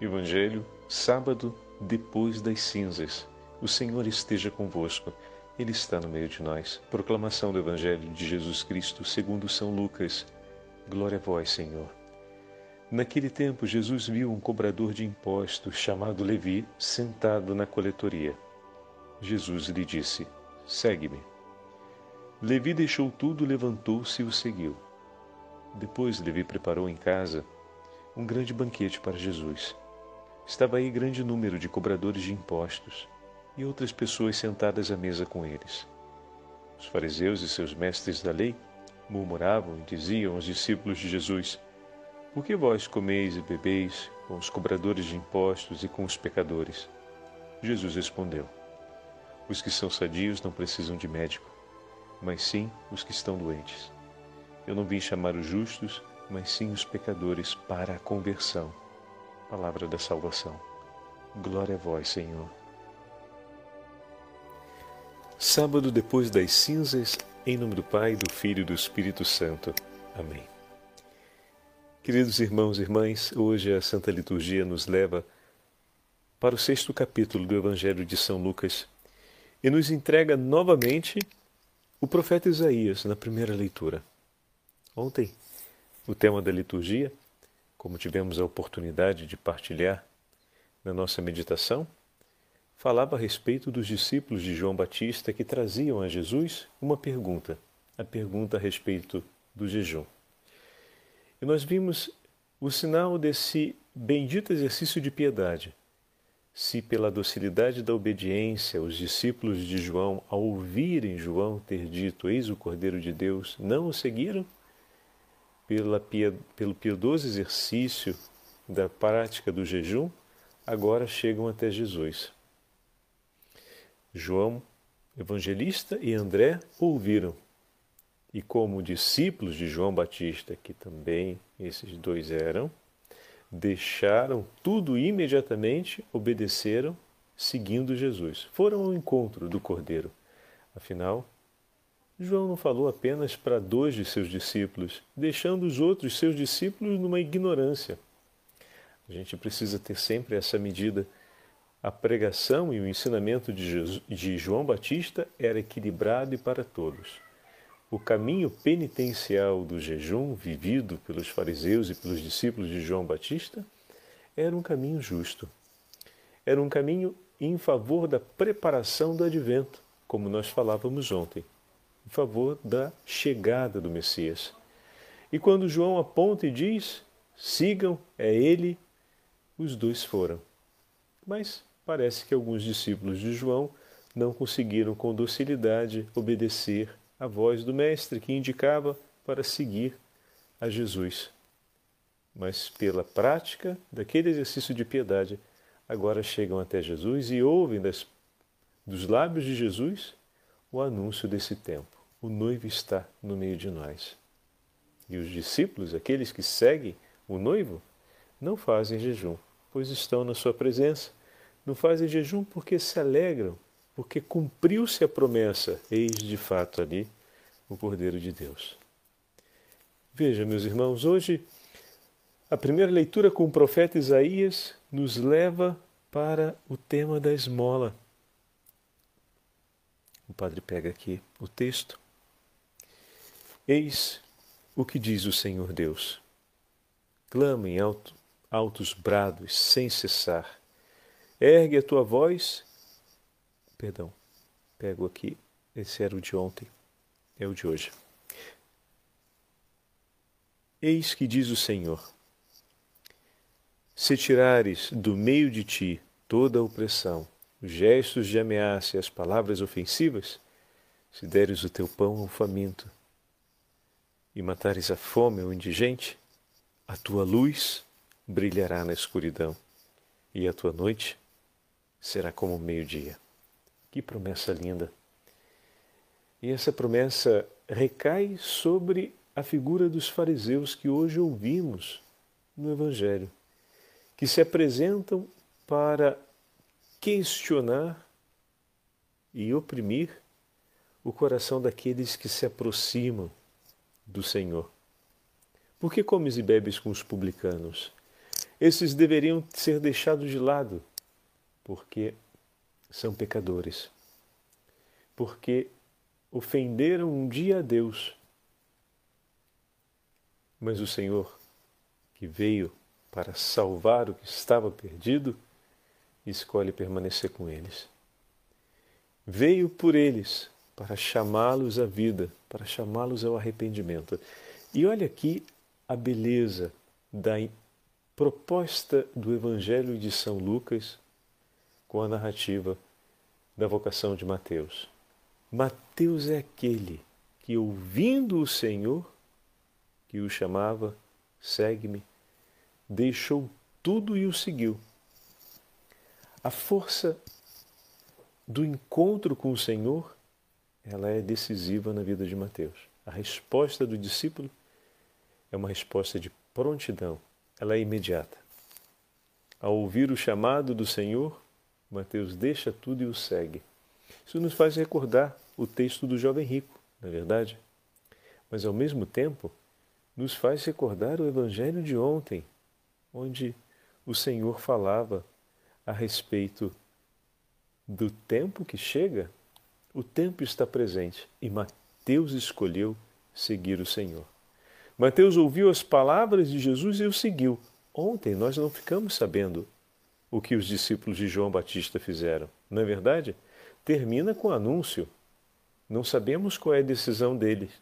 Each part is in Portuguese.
Evangelho, sábado, depois das cinzas. O Senhor esteja convosco. Ele está no meio de nós. Proclamação do Evangelho de Jesus Cristo, segundo São Lucas. Glória a vós, Senhor. Naquele tempo, Jesus viu um cobrador de impostos chamado Levi sentado na coletoria. Jesus lhe disse: Segue-me. Levi deixou tudo, levantou-se e o seguiu. Depois Levi preparou em casa um grande banquete para Jesus. Estava aí grande número de cobradores de impostos e outras pessoas sentadas à mesa com eles. Os fariseus e seus mestres da lei murmuravam e diziam aos discípulos de Jesus: Por que vós comeis e bebeis com os cobradores de impostos e com os pecadores? Jesus respondeu: Os que são sadios não precisam de médico, mas sim os que estão doentes. Eu não vim chamar os justos, mas sim os pecadores para a conversão. Palavra da salvação. Glória a vós, Senhor. Sábado depois das cinzas, em nome do Pai, do Filho e do Espírito Santo. Amém. Queridos irmãos e irmãs, hoje a Santa Liturgia nos leva para o sexto capítulo do Evangelho de São Lucas e nos entrega novamente o profeta Isaías na primeira leitura. Ontem, o tema da liturgia como tivemos a oportunidade de partilhar na nossa meditação, falava a respeito dos discípulos de João Batista que traziam a Jesus uma pergunta, a pergunta a respeito do jejum. E nós vimos o sinal desse bendito exercício de piedade. Se pela docilidade da obediência os discípulos de João, ao ouvirem João ter dito: Eis o Cordeiro de Deus, não o seguiram, pela, pelo piedoso exercício da prática do jejum, agora chegam até Jesus. João, evangelista, e André ouviram. E como discípulos de João Batista, que também esses dois eram, deixaram tudo imediatamente obedeceram, seguindo Jesus. Foram ao encontro do Cordeiro. Afinal, João não falou apenas para dois de seus discípulos, deixando os outros seus discípulos numa ignorância. A gente precisa ter sempre essa medida. A pregação e o ensinamento de, Jesus, de João Batista era equilibrado e para todos. O caminho penitencial do jejum, vivido pelos fariseus e pelos discípulos de João Batista, era um caminho justo. Era um caminho em favor da preparação do advento, como nós falávamos ontem em favor da chegada do Messias. E quando João aponta e diz: sigam, é ele, os dois foram. Mas parece que alguns discípulos de João não conseguiram com docilidade obedecer à voz do Mestre que indicava para seguir a Jesus. Mas pela prática daquele exercício de piedade, agora chegam até Jesus e ouvem das, dos lábios de Jesus o anúncio desse tempo o noivo está no meio de nós. E os discípulos, aqueles que seguem o noivo, não fazem jejum, pois estão na sua presença. Não fazem jejum porque se alegram, porque cumpriu-se a promessa, eis de fato ali o Cordeiro de Deus. Veja, meus irmãos, hoje a primeira leitura com o profeta Isaías nos leva para o tema da esmola. O padre pega aqui o texto Eis o que diz o Senhor Deus. Clama em alto, altos brados sem cessar. Ergue a tua voz. Perdão, pego aqui. Esse era o de ontem, é o de hoje. Eis que diz o Senhor: Se tirares do meio de ti toda a opressão, os gestos de ameaça e as palavras ofensivas, se deres o teu pão ao faminto, e matares a fome ao indigente, a tua luz brilhará na escuridão e a tua noite será como o meio-dia. Que promessa linda! E essa promessa recai sobre a figura dos fariseus que hoje ouvimos no Evangelho, que se apresentam para questionar e oprimir o coração daqueles que se aproximam do Senhor. Por que comes e bebes com os publicanos esses deveriam ser deixados de lado, porque são pecadores, porque ofenderam um dia a Deus. Mas o Senhor, que veio para salvar o que estava perdido, escolhe permanecer com eles. Veio por eles para chamá-los à vida, para chamá-los ao arrependimento. E olha aqui a beleza da proposta do Evangelho de São Lucas com a narrativa da vocação de Mateus. Mateus é aquele que, ouvindo o Senhor, que o chamava, segue-me, deixou tudo e o seguiu. A força do encontro com o Senhor, ela é decisiva na vida de Mateus. A resposta do discípulo é uma resposta de prontidão, ela é imediata. Ao ouvir o chamado do Senhor, Mateus deixa tudo e o segue. Isso nos faz recordar o texto do jovem rico, na é verdade? Mas ao mesmo tempo, nos faz recordar o evangelho de ontem, onde o Senhor falava a respeito do tempo que chega. O tempo está presente e Mateus escolheu seguir o Senhor. Mateus ouviu as palavras de Jesus e o seguiu. Ontem nós não ficamos sabendo o que os discípulos de João Batista fizeram. Não é verdade? Termina com o anúncio. Não sabemos qual é a decisão deles.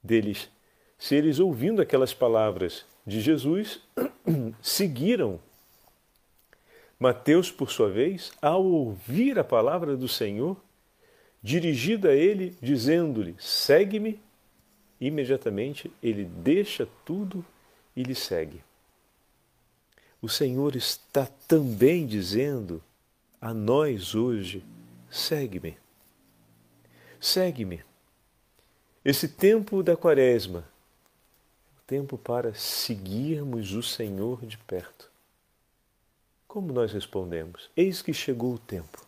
deles. Se eles, ouvindo aquelas palavras de Jesus, seguiram. Mateus, por sua vez, ao ouvir a palavra do Senhor, dirigida a ele, dizendo-lhe: segue-me, imediatamente ele deixa tudo e lhe segue o Senhor está também dizendo a nós hoje: segue-me. Segue-me. Esse tempo da Quaresma tempo para seguirmos o Senhor de perto. Como nós respondemos? Eis que chegou o tempo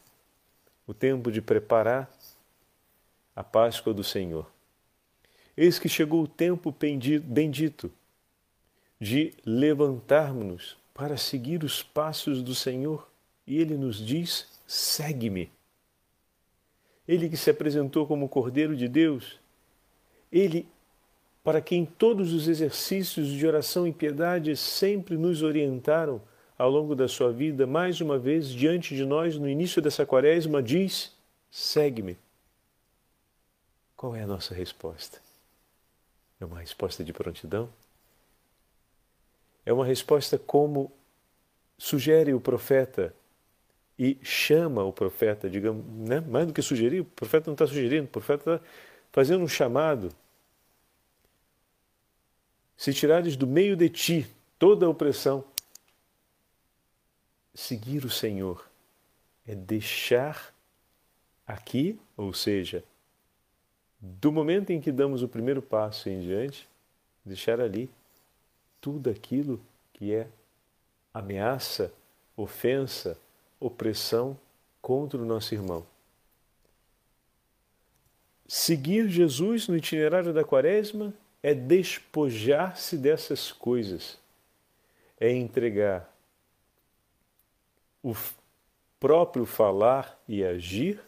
o tempo de preparar a Páscoa do Senhor. Eis que chegou o tempo bendito de levantarmos-nos para seguir os passos do Senhor e ele nos diz: segue-me. Ele que se apresentou como Cordeiro de Deus, ele para quem todos os exercícios de oração e piedade sempre nos orientaram ao longo da sua vida, mais uma vez diante de nós no início dessa quaresma, diz: segue-me. Qual é a nossa resposta? É uma resposta de prontidão? É uma resposta como sugere o profeta e chama o profeta, digamos, né? mais do que sugerir, o profeta não está sugerindo, o profeta está fazendo um chamado. Se tirares do meio de ti toda a opressão, seguir o Senhor é deixar aqui, ou seja, do momento em que damos o primeiro passo em diante, deixar ali tudo aquilo que é ameaça, ofensa, opressão contra o nosso irmão. Seguir Jesus no itinerário da Quaresma é despojar-se dessas coisas, é entregar o próprio falar e agir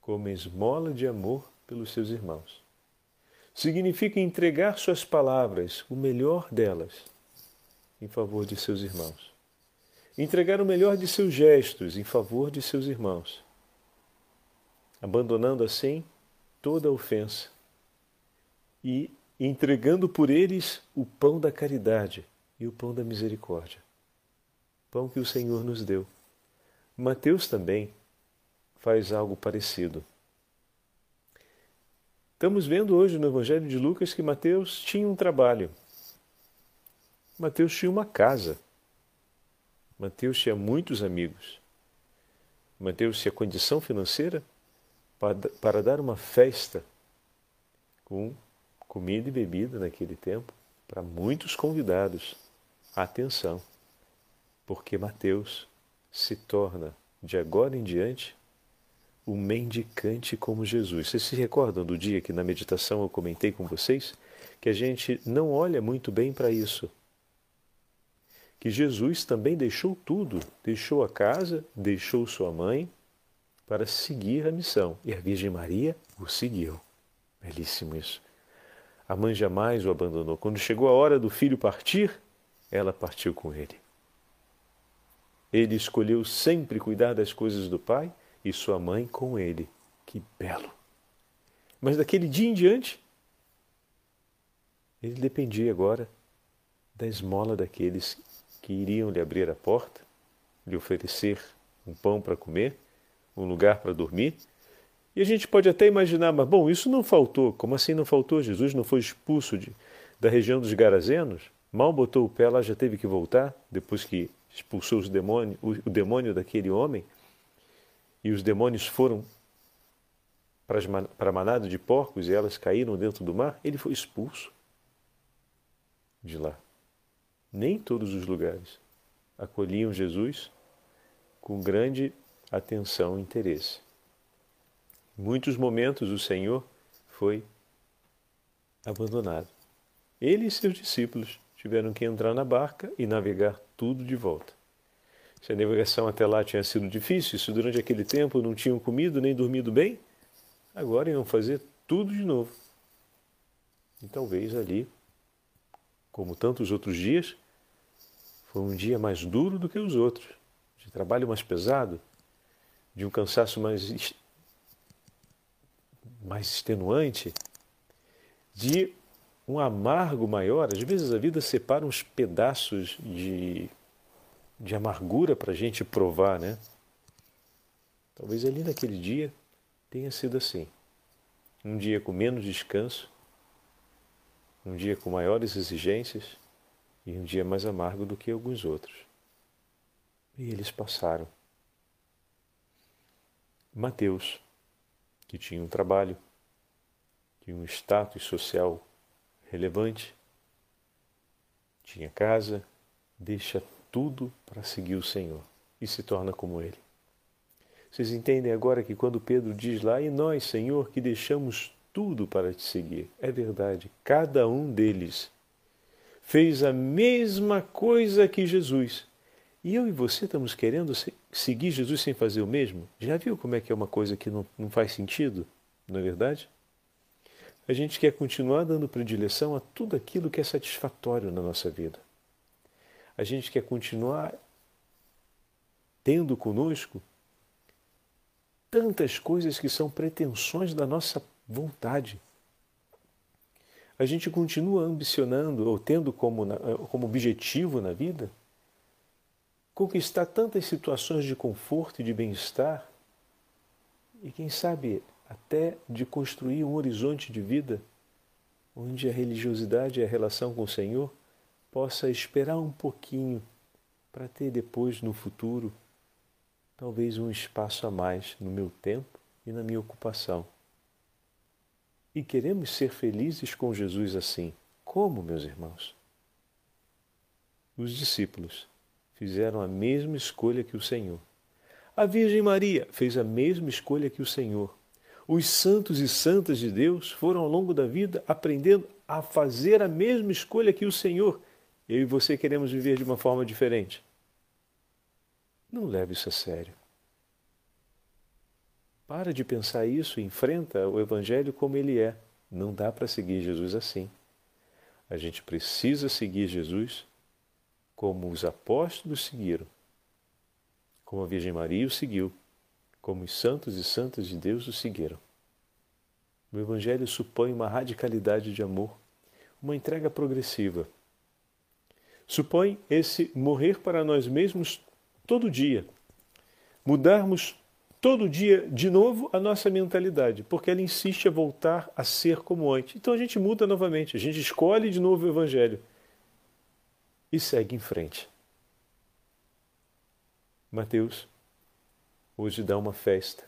como esmola de amor pelos seus irmãos significa entregar suas palavras, o melhor delas, em favor de seus irmãos. Entregar o melhor de seus gestos em favor de seus irmãos, abandonando assim toda ofensa e entregando por eles o pão da caridade e o pão da misericórdia. Pão que o Senhor nos deu. Mateus também faz algo parecido. Estamos vendo hoje no Evangelho de Lucas que Mateus tinha um trabalho. Mateus tinha uma casa. Mateus tinha muitos amigos. Mateus tinha condição financeira para, dar uma festa com comida e bebida naquele tempo para muitos convidados. Atenção, porque Mateus se torna, de agora em diante, o mendicante como Jesus. Vocês se recordam do dia que na meditação eu comentei com vocês que a gente não olha muito bem para isso? que Jesus também deixou tudo, deixou a casa, deixou sua mãe para seguir a missão. E a Virgem Maria o seguiu. Belíssimo isso. A mãe jamais o abandonou. Quando chegou a hora do filho partir, ela partiu com ele. Ele escolheu sempre cuidar das coisas do pai e sua mãe com ele. Que belo! Mas daquele dia em diante, ele dependia agora da esmola daqueles que iriam lhe abrir a porta, lhe oferecer um pão para comer, um lugar para dormir. E a gente pode até imaginar, mas bom, isso não faltou. Como assim não faltou? Jesus não foi expulso de, da região dos Garazenos? Mal botou o pé lá, já teve que voltar, depois que expulsou os demônios, o, o demônio daquele homem. E os demônios foram para a manada de porcos e elas caíram dentro do mar. Ele foi expulso de lá. Nem todos os lugares acolhiam Jesus com grande atenção e interesse. Em muitos momentos o Senhor foi abandonado. Ele e seus discípulos tiveram que entrar na barca e navegar tudo de volta. Se a navegação até lá tinha sido difícil, se durante aquele tempo não tinham comido nem dormido bem, agora iam fazer tudo de novo. E talvez ali como tantos outros dias, foi um dia mais duro do que os outros, de trabalho mais pesado, de um cansaço mais, mais extenuante, de um amargo maior. Às vezes a vida separa uns pedaços de, de amargura para a gente provar, né? Talvez ali naquele dia tenha sido assim. Um dia com menos descanso, um dia com maiores exigências e um dia mais amargo do que alguns outros. E eles passaram. Mateus, que tinha um trabalho, tinha um status social relevante, tinha casa, deixa tudo para seguir o Senhor e se torna como ele. Vocês entendem agora que quando Pedro diz lá, e nós, Senhor, que deixamos tudo para te seguir. É verdade, cada um deles fez a mesma coisa que Jesus. E eu e você estamos querendo seguir Jesus sem fazer o mesmo? Já viu como é que é uma coisa que não, não faz sentido? Não é verdade? A gente quer continuar dando predileção a tudo aquilo que é satisfatório na nossa vida. A gente quer continuar tendo conosco tantas coisas que são pretensões da nossa vontade. A gente continua ambicionando ou tendo como, como objetivo na vida conquistar tantas situações de conforto e de bem-estar e, quem sabe, até de construir um horizonte de vida onde a religiosidade e a relação com o Senhor possa esperar um pouquinho para ter depois, no futuro, talvez um espaço a mais no meu tempo e na minha ocupação. E queremos ser felizes com Jesus assim. Como, meus irmãos? Os discípulos fizeram a mesma escolha que o Senhor. A Virgem Maria fez a mesma escolha que o Senhor. Os santos e santas de Deus foram ao longo da vida aprendendo a fazer a mesma escolha que o Senhor. Eu e você queremos viver de uma forma diferente. Não leve isso a sério. Para de pensar isso, enfrenta o Evangelho como ele é. Não dá para seguir Jesus assim. A gente precisa seguir Jesus como os apóstolos seguiram, como a Virgem Maria o seguiu, como os santos e santas de Deus o seguiram. O Evangelho supõe uma radicalidade de amor, uma entrega progressiva. Supõe esse morrer para nós mesmos todo dia, mudarmos todo dia de novo a nossa mentalidade, porque ela insiste a voltar a ser como antes. Então a gente muda novamente, a gente escolhe de novo o Evangelho e segue em frente. Mateus hoje dá uma festa,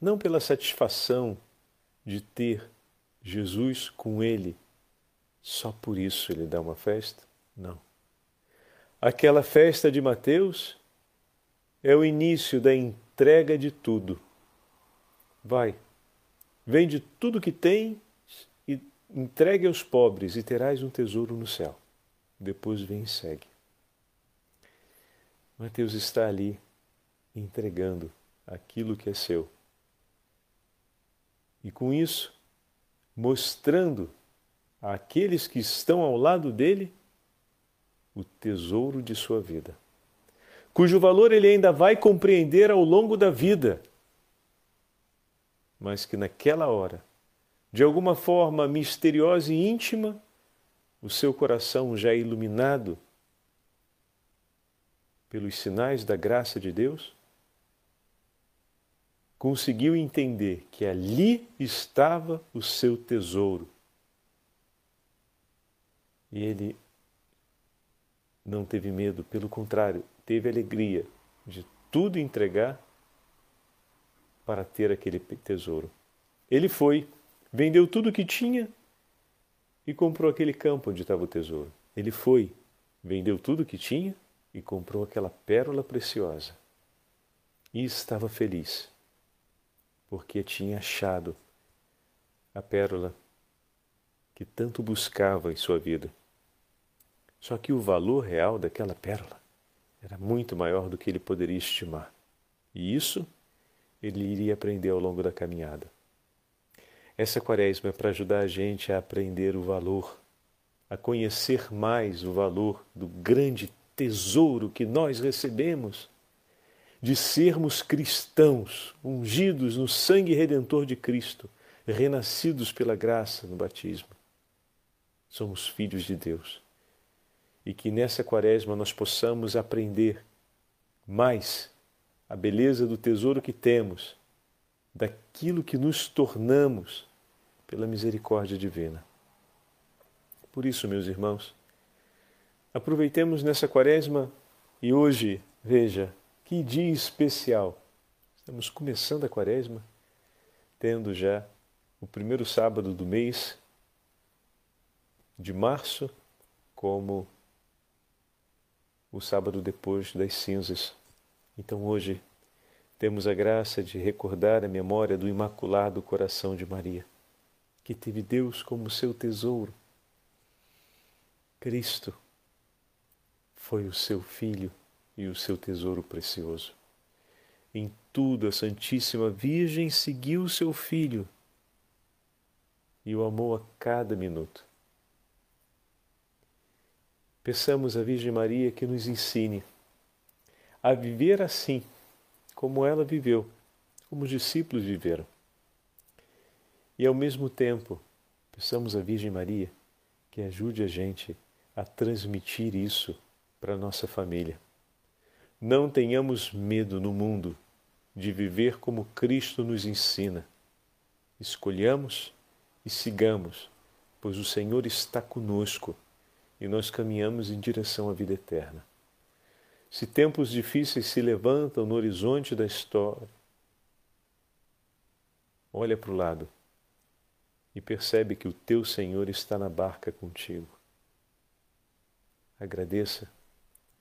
não pela satisfação de ter Jesus com ele, só por isso ele dá uma festa? Não. Aquela festa de Mateus é o início da entrega de tudo. Vai, vende tudo que tem e entregue aos pobres e terás um tesouro no céu. Depois vem e segue. Mateus está ali entregando aquilo que é seu. E com isso, mostrando àqueles que estão ao lado dele o tesouro de sua vida, cujo valor ele ainda vai compreender ao longo da vida, mas que naquela hora, de alguma forma misteriosa e íntima, o seu coração já é iluminado pelos sinais da graça de Deus, conseguiu entender que ali estava o seu tesouro. E ele não teve medo, pelo contrário, teve alegria de tudo entregar para ter aquele tesouro. Ele foi, vendeu tudo o que tinha e comprou aquele campo onde estava o tesouro. Ele foi, vendeu tudo o que tinha e comprou aquela pérola preciosa. E estava feliz, porque tinha achado a pérola que tanto buscava em sua vida. Só que o valor real daquela pérola era muito maior do que ele poderia estimar. E isso ele iria aprender ao longo da caminhada. Essa quaresma é para ajudar a gente a aprender o valor, a conhecer mais o valor do grande tesouro que nós recebemos de sermos cristãos, ungidos no sangue redentor de Cristo, renascidos pela graça no batismo. Somos filhos de Deus. E que nessa quaresma nós possamos aprender mais a beleza do tesouro que temos, daquilo que nos tornamos pela misericórdia divina. Por isso, meus irmãos, Aproveitemos nessa quaresma e hoje, veja, que dia especial. Estamos começando a quaresma, tendo já o primeiro sábado do mês de março como o sábado depois das cinzas. Então hoje temos a graça de recordar a memória do Imaculado Coração de Maria, que teve Deus como seu tesouro. Cristo, foi o seu Filho e o seu tesouro precioso. Em tudo a Santíssima Virgem seguiu o seu Filho e o amou a cada minuto. Peçamos à Virgem Maria que nos ensine a viver assim, como ela viveu, como os discípulos viveram. E ao mesmo tempo, peçamos à Virgem Maria que ajude a gente a transmitir isso para nossa família. Não tenhamos medo no mundo de viver como Cristo nos ensina. Escolhamos e sigamos, pois o Senhor está conosco e nós caminhamos em direção à vida eterna. Se tempos difíceis se levantam no horizonte da história, olha para o lado e percebe que o teu Senhor está na barca contigo. Agradeça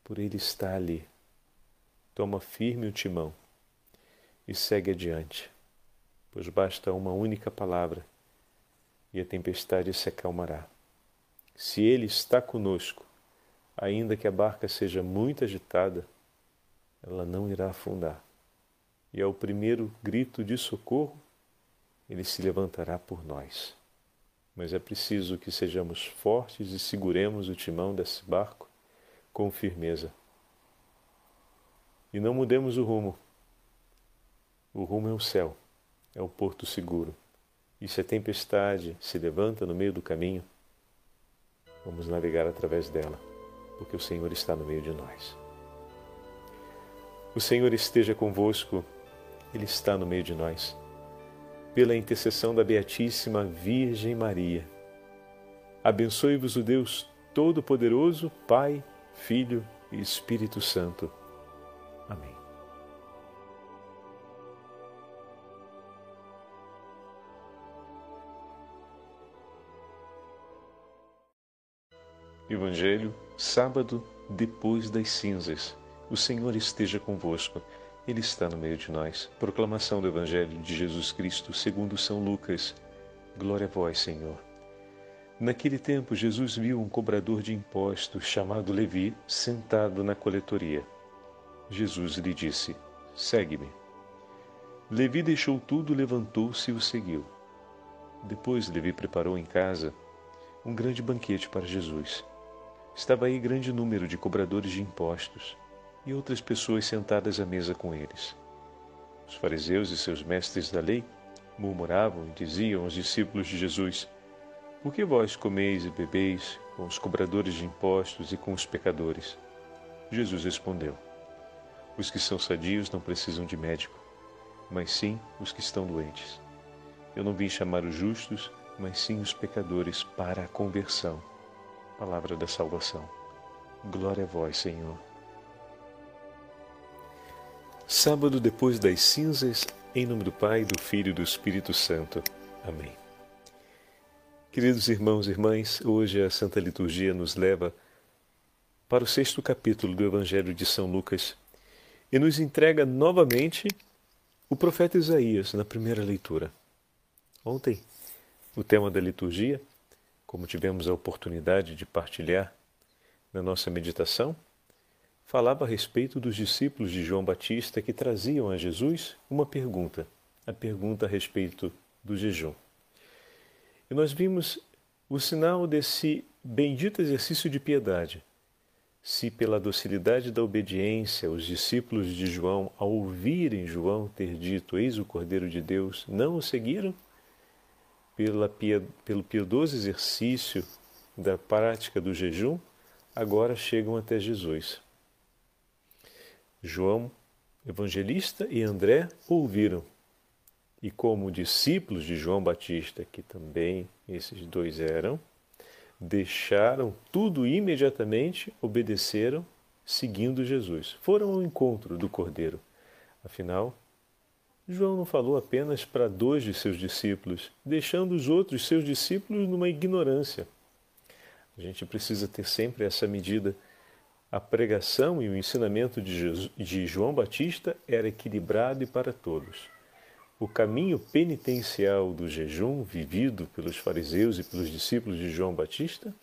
por Ele estar ali. Toma firme o timão e segue adiante, pois basta uma única palavra e a tempestade se acalmará. Se Ele está conosco, ainda que a barca seja muito agitada, ela não irá afundar. E ao primeiro grito de socorro, Ele se levantará por nós. Mas é preciso que sejamos fortes e seguremos o timão desse barco com firmeza. E não mudemos o rumo. O rumo é o céu, é o porto seguro. E se a tempestade se levanta no meio do caminho, vamos navegar através dela, porque o Senhor está no meio de nós. O Senhor esteja convosco, Ele está no meio de nós. Pela intercessão da Beatíssima Virgem Maria, abençoe-vos o Deus Todo-Poderoso, Pai, Filho e Espírito Santo. Amém. Evangelho, sábado depois das cinzas. O Senhor esteja convosco. Ele está no meio de nós. Proclamação do Evangelho de Jesus Cristo segundo São Lucas. Glória a vós, Senhor. Naquele tempo, Jesus viu um cobrador de impostos chamado Levi sentado na coletoria. Jesus lhe disse: Segue-me. Levi deixou tudo, levantou-se e o seguiu. Depois Levi preparou em casa um grande banquete para Jesus. Estava aí grande número de cobradores de impostos e outras pessoas sentadas à mesa com eles. Os fariseus e seus mestres da lei murmuravam e diziam aos discípulos de Jesus: Por que vós comeis e bebeis com os cobradores de impostos e com os pecadores? Jesus respondeu: Os que são sadios não precisam de médico, mas sim os que estão doentes. Eu não vim chamar os justos, mas sim os pecadores para a conversão. Palavra da salvação. Glória a vós, Senhor. Sábado depois das cinzas, em nome do Pai, do Filho e do Espírito Santo. Amém. Queridos irmãos e irmãs, hoje a Santa Liturgia nos leva para o sexto capítulo do Evangelho de São Lucas e nos entrega novamente o profeta Isaías na primeira leitura. Ontem, o tema da liturgia, como tivemos a oportunidade de partilhar na nossa meditação, falava a respeito dos discípulos de João Batista que traziam a Jesus uma pergunta, a pergunta a respeito do jejum. E nós vimos o sinal desse bendito exercício de piedade. Se pela docilidade da obediência os discípulos de João, ao ouvirem João ter dito Eis o Cordeiro de Deus, não o seguiram, pela, pelo piedoso exercício da prática do jejum, agora chegam até Jesus. João Evangelista e André ouviram. E como discípulos de João Batista, que também esses dois eram, deixaram tudo imediatamente obedeceram, seguindo Jesus. Foram ao encontro do Cordeiro. Afinal, João não falou apenas para dois de seus discípulos, deixando os outros seus discípulos numa ignorância. A gente precisa ter sempre essa medida a pregação e o ensinamento de, Jesus, de João Batista era equilibrado e para todos. O caminho penitencial do jejum, vivido pelos fariseus e pelos discípulos de João Batista,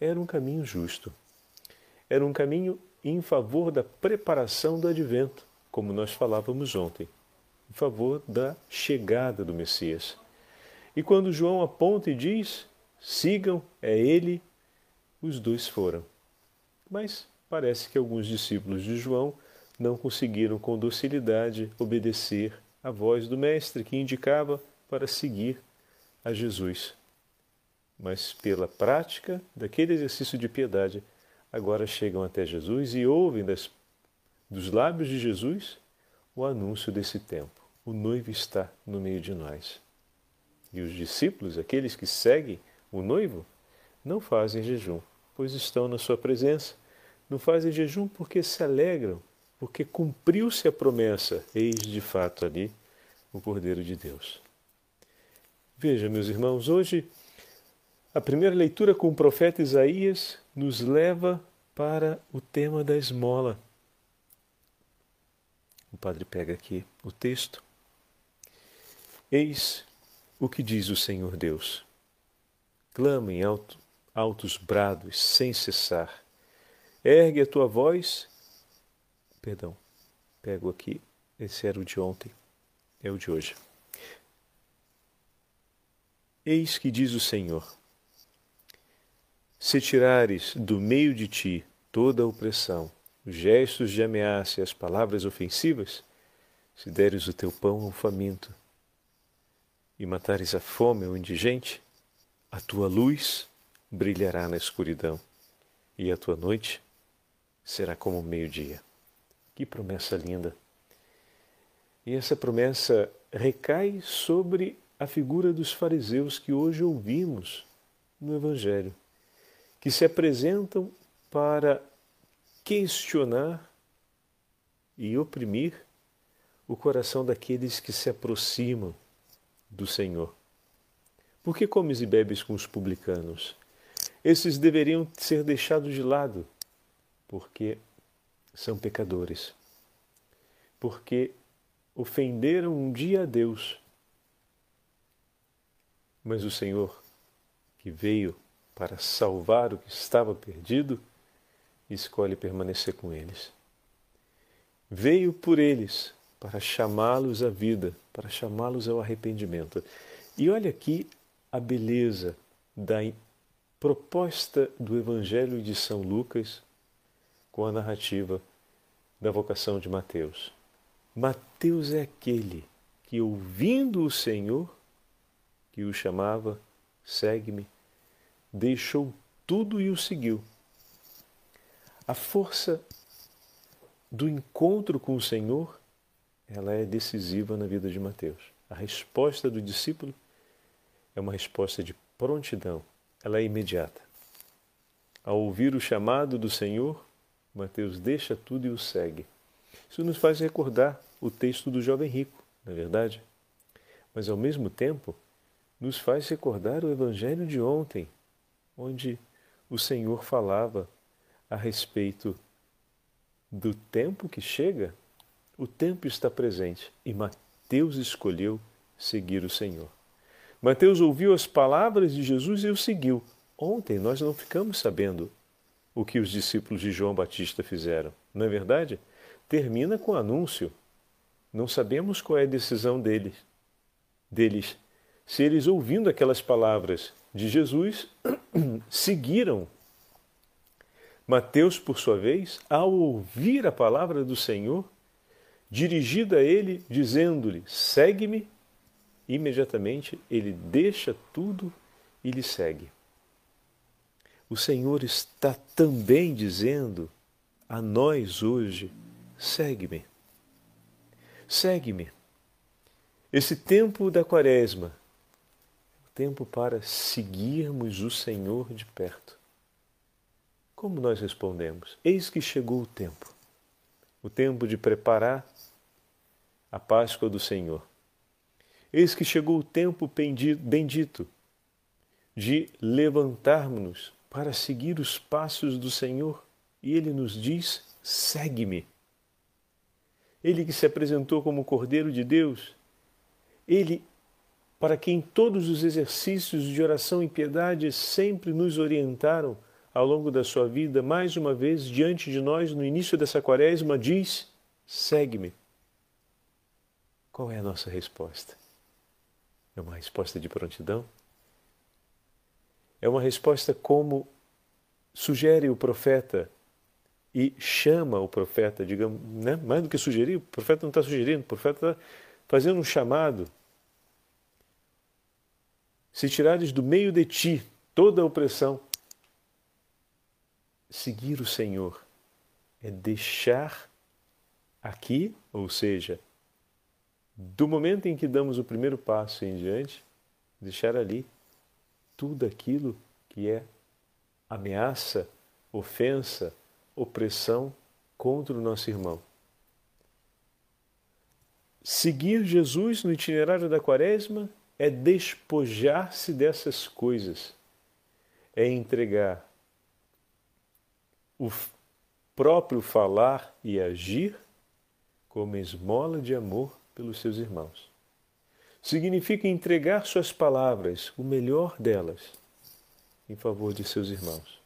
era um caminho justo. Era um caminho em favor da preparação do advento, como nós falávamos ontem, em favor da chegada do Messias. E quando João aponta e diz: sigam, é ele, os dois foram. Mas parece que alguns discípulos de João não conseguiram com docilidade obedecer à voz do Mestre que indicava para seguir a Jesus. Mas pela prática daquele exercício de piedade, agora chegam até Jesus e ouvem das, dos lábios de Jesus o anúncio desse tempo. O noivo está no meio de nós. E os discípulos, aqueles que seguem o noivo, não fazem jejum, pois estão na sua presença não fazem jejum porque se alegram, porque cumpriu-se a promessa, eis de fato ali o Cordeiro de Deus. Veja, meus irmãos, hoje a primeira leitura com o profeta Isaías nos leva para o tema da esmola. O padre pega aqui o texto. Eis o que diz o Senhor Deus. Clama em alto, altos brados sem cessar Ergue a tua voz. Perdão, pego aqui. Esse era o de ontem, é o de hoje. Eis que diz o Senhor: Se tirares do meio de ti toda a opressão, os gestos de ameaça e as palavras ofensivas, se deres o teu pão ao faminto e matares a fome ao indigente, a tua luz brilhará na escuridão e a tua noite será como o meio-dia. Que promessa linda! E essa promessa recai sobre a figura dos fariseus que hoje ouvimos no Evangelho, que se apresentam para questionar e oprimir o coração daqueles que se aproximam do Senhor. Por que comes e bebes com os publicanos? Esses deveriam ser deixados de lado porque são pecadores, porque ofenderam um dia a Deus. Mas o Senhor, que veio para salvar o que estava perdido, escolhe permanecer com eles. veio por eles para chamá-los à vida, para chamá-los ao arrependimento. E olha aqui a beleza da proposta do Evangelho de São Lucas com a narrativa da vocação de Mateus. Mateus é aquele que, ouvindo o Senhor, que o chamava, segue-me, deixou tudo e o seguiu. A força do encontro com o Senhor, ela é decisiva na vida de Mateus. A resposta do discípulo é uma resposta de prontidão, ela é imediata. Ao ouvir o chamado do Senhor, Mateus deixa tudo e o segue. Isso nos faz recordar o texto do jovem rico, não é verdade? Mas ao mesmo tempo, nos faz recordar o evangelho de ontem, onde o Senhor falava a respeito do tempo que chega. O tempo está presente e Mateus escolheu seguir o Senhor. Mateus ouviu as palavras de Jesus e o seguiu. Ontem nós não ficamos sabendo o que os discípulos de João Batista fizeram. Não é verdade? Termina com anúncio. Não sabemos qual é a decisão deles. deles. Se eles, ouvindo aquelas palavras de Jesus, seguiram. Mateus, por sua vez, ao ouvir a palavra do Senhor, dirigida a ele, dizendo-lhe: segue-me, imediatamente ele deixa tudo e lhe segue o Senhor está também dizendo a nós hoje: segue-me. Segue-me. Esse tempo da Quaresma, tempo para seguirmos o Senhor de perto. Como nós respondemos? Eis que chegou o tempo. O tempo de preparar a Páscoa do Senhor. Eis que chegou o tempo bendito de levantarmos-nos para seguir os passos do Senhor e ele nos diz: segue-me. Ele que se apresentou como Cordeiro de Deus, ele para quem todos os exercícios de oração e piedade sempre nos orientaram ao longo da sua vida, mais uma vez diante de nós no início dessa quaresma, diz: segue-me. Qual é a nossa resposta? É uma resposta de prontidão? É uma resposta como sugere o profeta e chama o profeta, digamos, né? mais do que sugerir, o profeta não está sugerindo, o profeta está fazendo um chamado. Se tirares do meio de ti toda a opressão, seguir o Senhor é deixar aqui, ou seja, do momento em que damos o primeiro passo em diante, deixar ali tudo aquilo que é ameaça, ofensa, opressão contra o nosso irmão. Seguir Jesus no itinerário da Quaresma é despojar-se dessas coisas, é entregar o próprio falar e agir como esmola de amor pelos seus irmãos significa entregar suas palavras, o melhor delas, em favor de seus irmãos.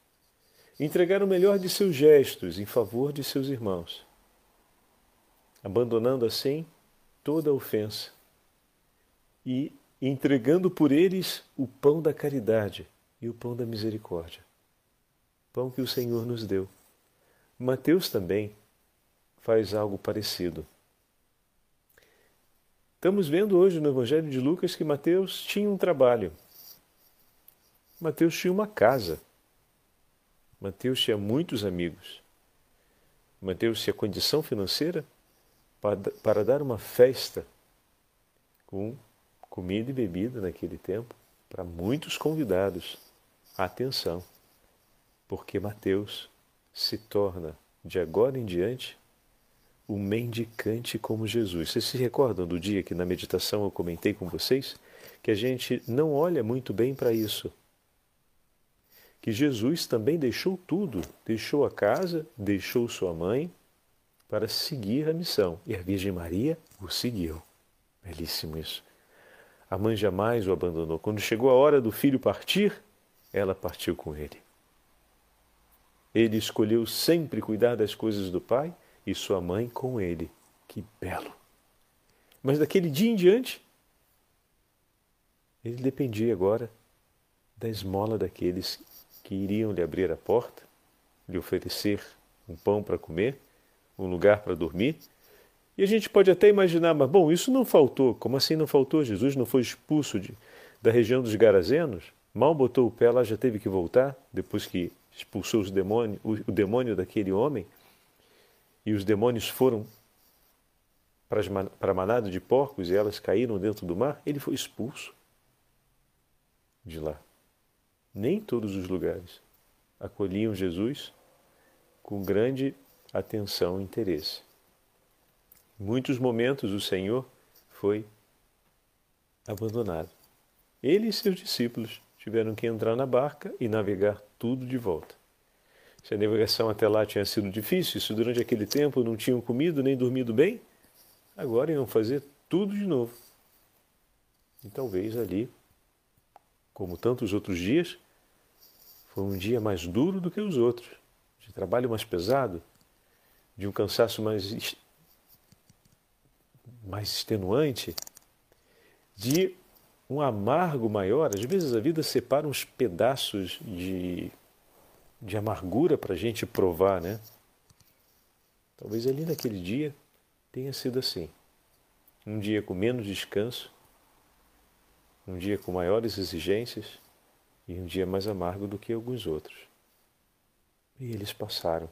Entregar o melhor de seus gestos em favor de seus irmãos, abandonando assim toda ofensa e entregando por eles o pão da caridade e o pão da misericórdia. Pão que o Senhor nos deu. Mateus também faz algo parecido. Estamos vendo hoje no Evangelho de Lucas que Mateus tinha um trabalho. Mateus tinha uma casa. Mateus tinha muitos amigos. Mateus tinha condição financeira para, para dar uma festa com comida e bebida naquele tempo para muitos convidados. Atenção, porque Mateus se torna, de agora em diante, o mendicante como Jesus. Vocês se recordam do dia que na meditação eu comentei com vocês que a gente não olha muito bem para isso? Que Jesus também deixou tudo, deixou a casa, deixou sua mãe para seguir a missão. E a Virgem Maria o seguiu. Belíssimo isso. A mãe jamais o abandonou. Quando chegou a hora do filho partir, ela partiu com ele. Ele escolheu sempre cuidar das coisas do Pai e sua mãe com ele. Que belo! Mas daquele dia em diante, ele dependia agora da esmola daqueles que iriam lhe abrir a porta, lhe oferecer um pão para comer, um lugar para dormir. E a gente pode até imaginar, mas bom, isso não faltou. Como assim não faltou? Jesus não foi expulso de, da região dos Garazenos? Mal botou o pé lá, já teve que voltar, depois que expulsou os demônios, o, demônio daquele homem. E os demônios foram para a manada de porcos e elas caíram dentro do mar. Ele foi expulso de lá. Nem todos os lugares acolhiam Jesus com grande atenção e interesse. Em muitos momentos o Senhor foi abandonado. Ele e seus discípulos tiveram que entrar na barca e navegar tudo de volta. Se a navegação até lá tinha sido difícil, se durante aquele tempo não tinham comido nem dormido bem, agora iam fazer tudo de novo. E talvez ali como tantos outros dias, foi um dia mais duro do que os outros, de trabalho mais pesado, de um cansaço mais, mais extenuante, de um amargo maior. Às vezes a vida separa uns pedaços de, de amargura para a gente provar, né? Talvez ali naquele dia tenha sido assim. Um dia com menos descanso, um dia com maiores exigências e um dia mais amargo do que alguns outros. E eles passaram.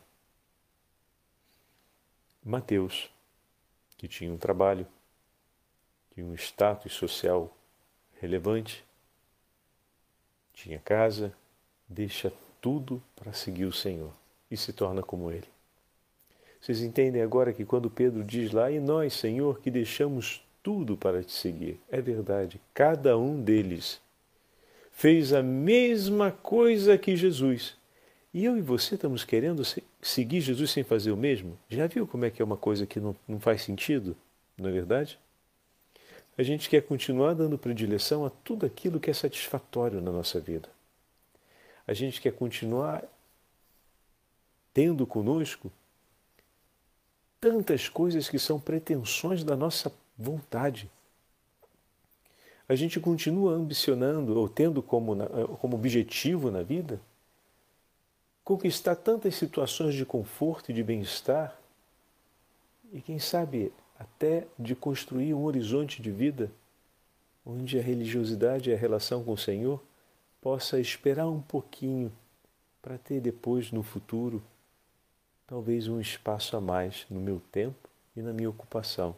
Mateus, que tinha um trabalho, tinha um status social relevante, tinha casa, deixa tudo para seguir o Senhor e se torna como ele. Vocês entendem agora que quando Pedro diz lá, e nós, Senhor, que deixamos tudo para te seguir. É verdade, cada um deles fez a mesma coisa que Jesus. E eu e você estamos querendo seguir Jesus sem fazer o mesmo? Já viu como é que é uma coisa que não, não faz sentido? Não é verdade? A gente quer continuar dando predileção a tudo aquilo que é satisfatório na nossa vida. A gente quer continuar tendo conosco tantas coisas que são pretensões da nossa vontade. A gente continua ambicionando ou tendo como, como objetivo na vida conquistar tantas situações de conforto e de bem-estar e, quem sabe, até de construir um horizonte de vida onde a religiosidade e a relação com o Senhor possa esperar um pouquinho para ter depois, no futuro, talvez um espaço a mais no meu tempo e na minha ocupação.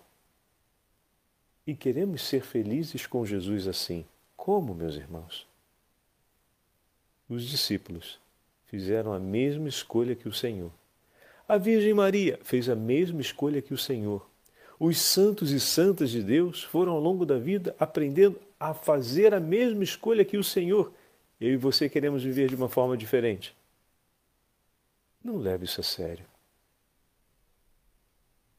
E queremos ser felizes com Jesus assim. Como, meus irmãos? Os discípulos fizeram a mesma escolha que o Senhor. A Virgem Maria fez a mesma escolha que o Senhor. Os santos e santas de Deus foram ao longo da vida aprendendo a fazer a mesma escolha que o Senhor. Eu e você queremos viver de uma forma diferente. Não leve isso a sério.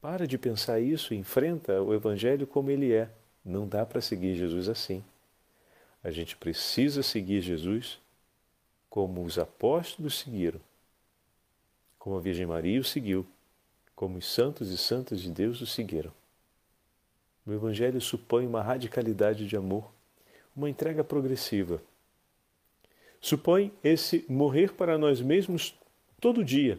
Para de pensar isso e enfrenta o Evangelho como ele é. Não dá para seguir Jesus assim. A gente precisa seguir Jesus como os apóstolos seguiram, como a Virgem Maria o seguiu, como os santos e santas de Deus o seguiram. O Evangelho supõe uma radicalidade de amor, uma entrega progressiva. Supõe esse morrer para nós mesmos todo dia,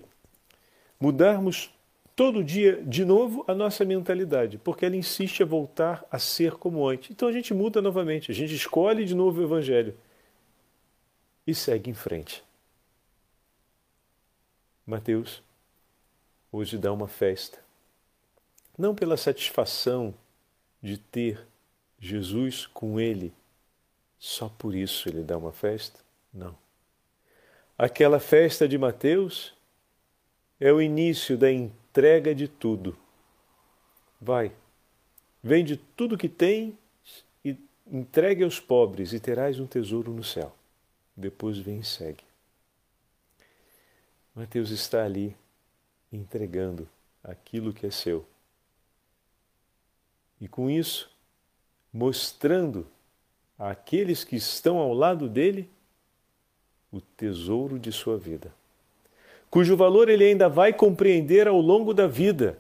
mudarmos todo dia de novo a nossa mentalidade, porque ela insiste a voltar a ser como antes. Então a gente muda novamente, a gente escolhe de novo o Evangelho e segue em frente. Mateus hoje dá uma festa, não pela satisfação de ter Jesus com ele, só por isso ele dá uma festa, não. Aquela festa de Mateus é o início da entrega de tudo. Vai, vende tudo que tem e entregue aos pobres e terás um tesouro no céu. Depois vem e segue. Mateus está ali entregando aquilo que é seu. E com isso, mostrando àqueles que estão ao lado dele o tesouro de sua vida cujo valor ele ainda vai compreender ao longo da vida,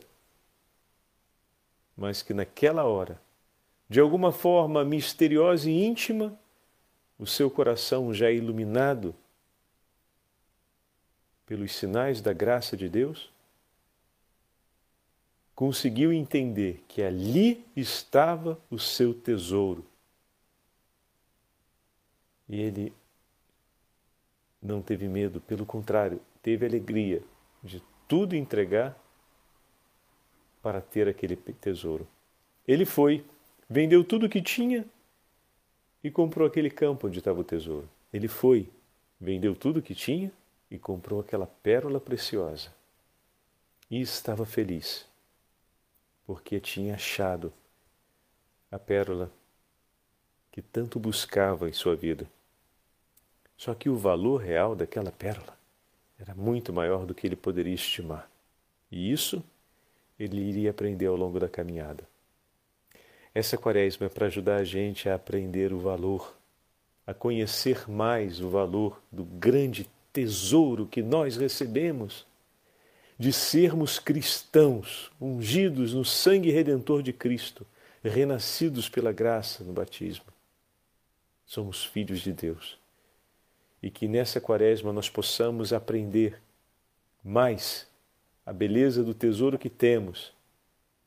mas que naquela hora, de alguma forma misteriosa e íntima, o seu coração já é iluminado pelos sinais da graça de Deus, conseguiu entender que ali estava o seu tesouro. E ele não teve medo, pelo contrário, teve alegria de tudo entregar para ter aquele tesouro. Ele foi, vendeu tudo o que tinha e comprou aquele campo onde estava o tesouro. Ele foi, vendeu tudo o que tinha e comprou aquela pérola preciosa. E estava feliz, porque tinha achado a pérola que tanto buscava em sua vida. Só que o valor real daquela pérola era muito maior do que ele poderia estimar. E isso ele iria aprender ao longo da caminhada. Essa quaresma é para ajudar a gente a aprender o valor, a conhecer mais o valor do grande tesouro que nós recebemos de sermos cristãos, ungidos no sangue redentor de Cristo, renascidos pela graça no batismo. Somos filhos de Deus. E que nessa quaresma nós possamos aprender mais a beleza do tesouro que temos,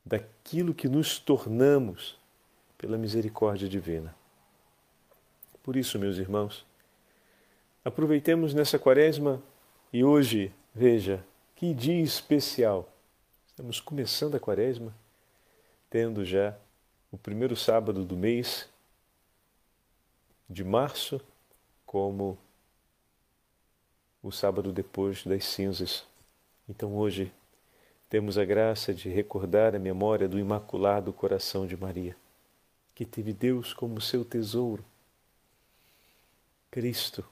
daquilo que nos tornamos pela misericórdia divina. Por isso, meus irmãos, aproveitemos nessa quaresma e hoje, veja, que dia especial. Estamos começando a quaresma, tendo já o primeiro sábado do mês de março como o sábado depois das cinzas. Então hoje temos a graça de recordar a memória do Imaculado Coração de Maria que teve Deus como seu tesouro. Cristo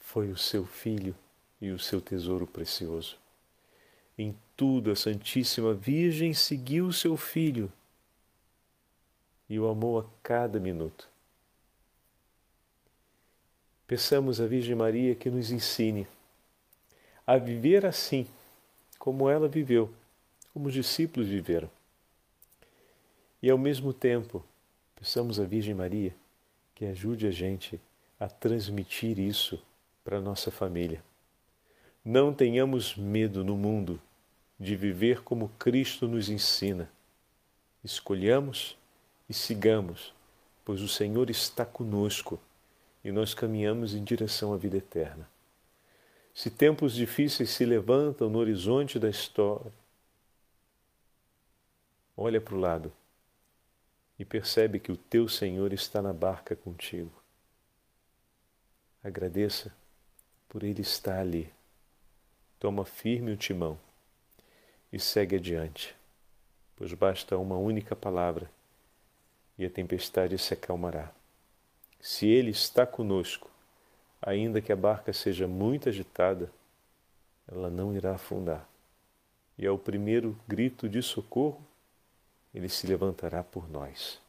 foi o seu Filho e o seu tesouro precioso. Em tudo, a Santíssima Virgem seguiu o seu Filho e o amou a cada minuto. Peçamos à Virgem Maria que nos ensine a viver assim, como ela viveu, como os discípulos viveram e ao mesmo tempo, peçamos à Virgem Maria que ajude a gente a transmitir isso para a nossa família. Não tenhamos medo no mundo de viver como Cristo nos ensina. Escolhamos e sigamos, pois o Senhor está conosco e nós caminhamos em direção à vida eterna. Se tempos difíceis se levantam no horizonte da história, olha para o lado e percebe que o teu Senhor está na barca contigo. Agradeça por Ele estar ali. Toma firme o timão e segue adiante, pois basta uma única palavra e a tempestade se acalmará. Se Ele está conosco, ainda que a barca seja muito agitada, ela não irá afundar. E ao primeiro grito de socorro, ele se levantará por nós.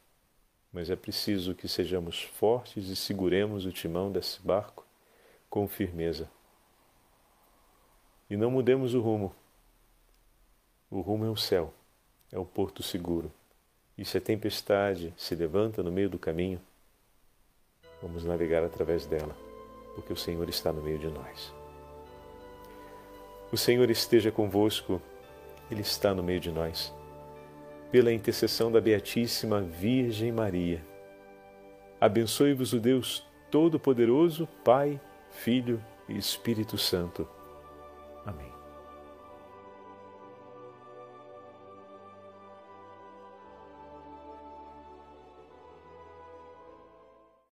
Mas é preciso que sejamos fortes e seguremos o timão desse barco com firmeza. E não mudemos o rumo. O rumo é o céu, é o porto seguro. E se a tempestade se levanta no meio do caminho, vamos navegar através dela, porque o Senhor está no meio de nós. O Senhor esteja convosco, Ele está no meio de nós pela intercessão da Beatíssima Virgem Maria. Abençoe-vos o Deus Todo-Poderoso, Pai, Filho e Espírito Santo.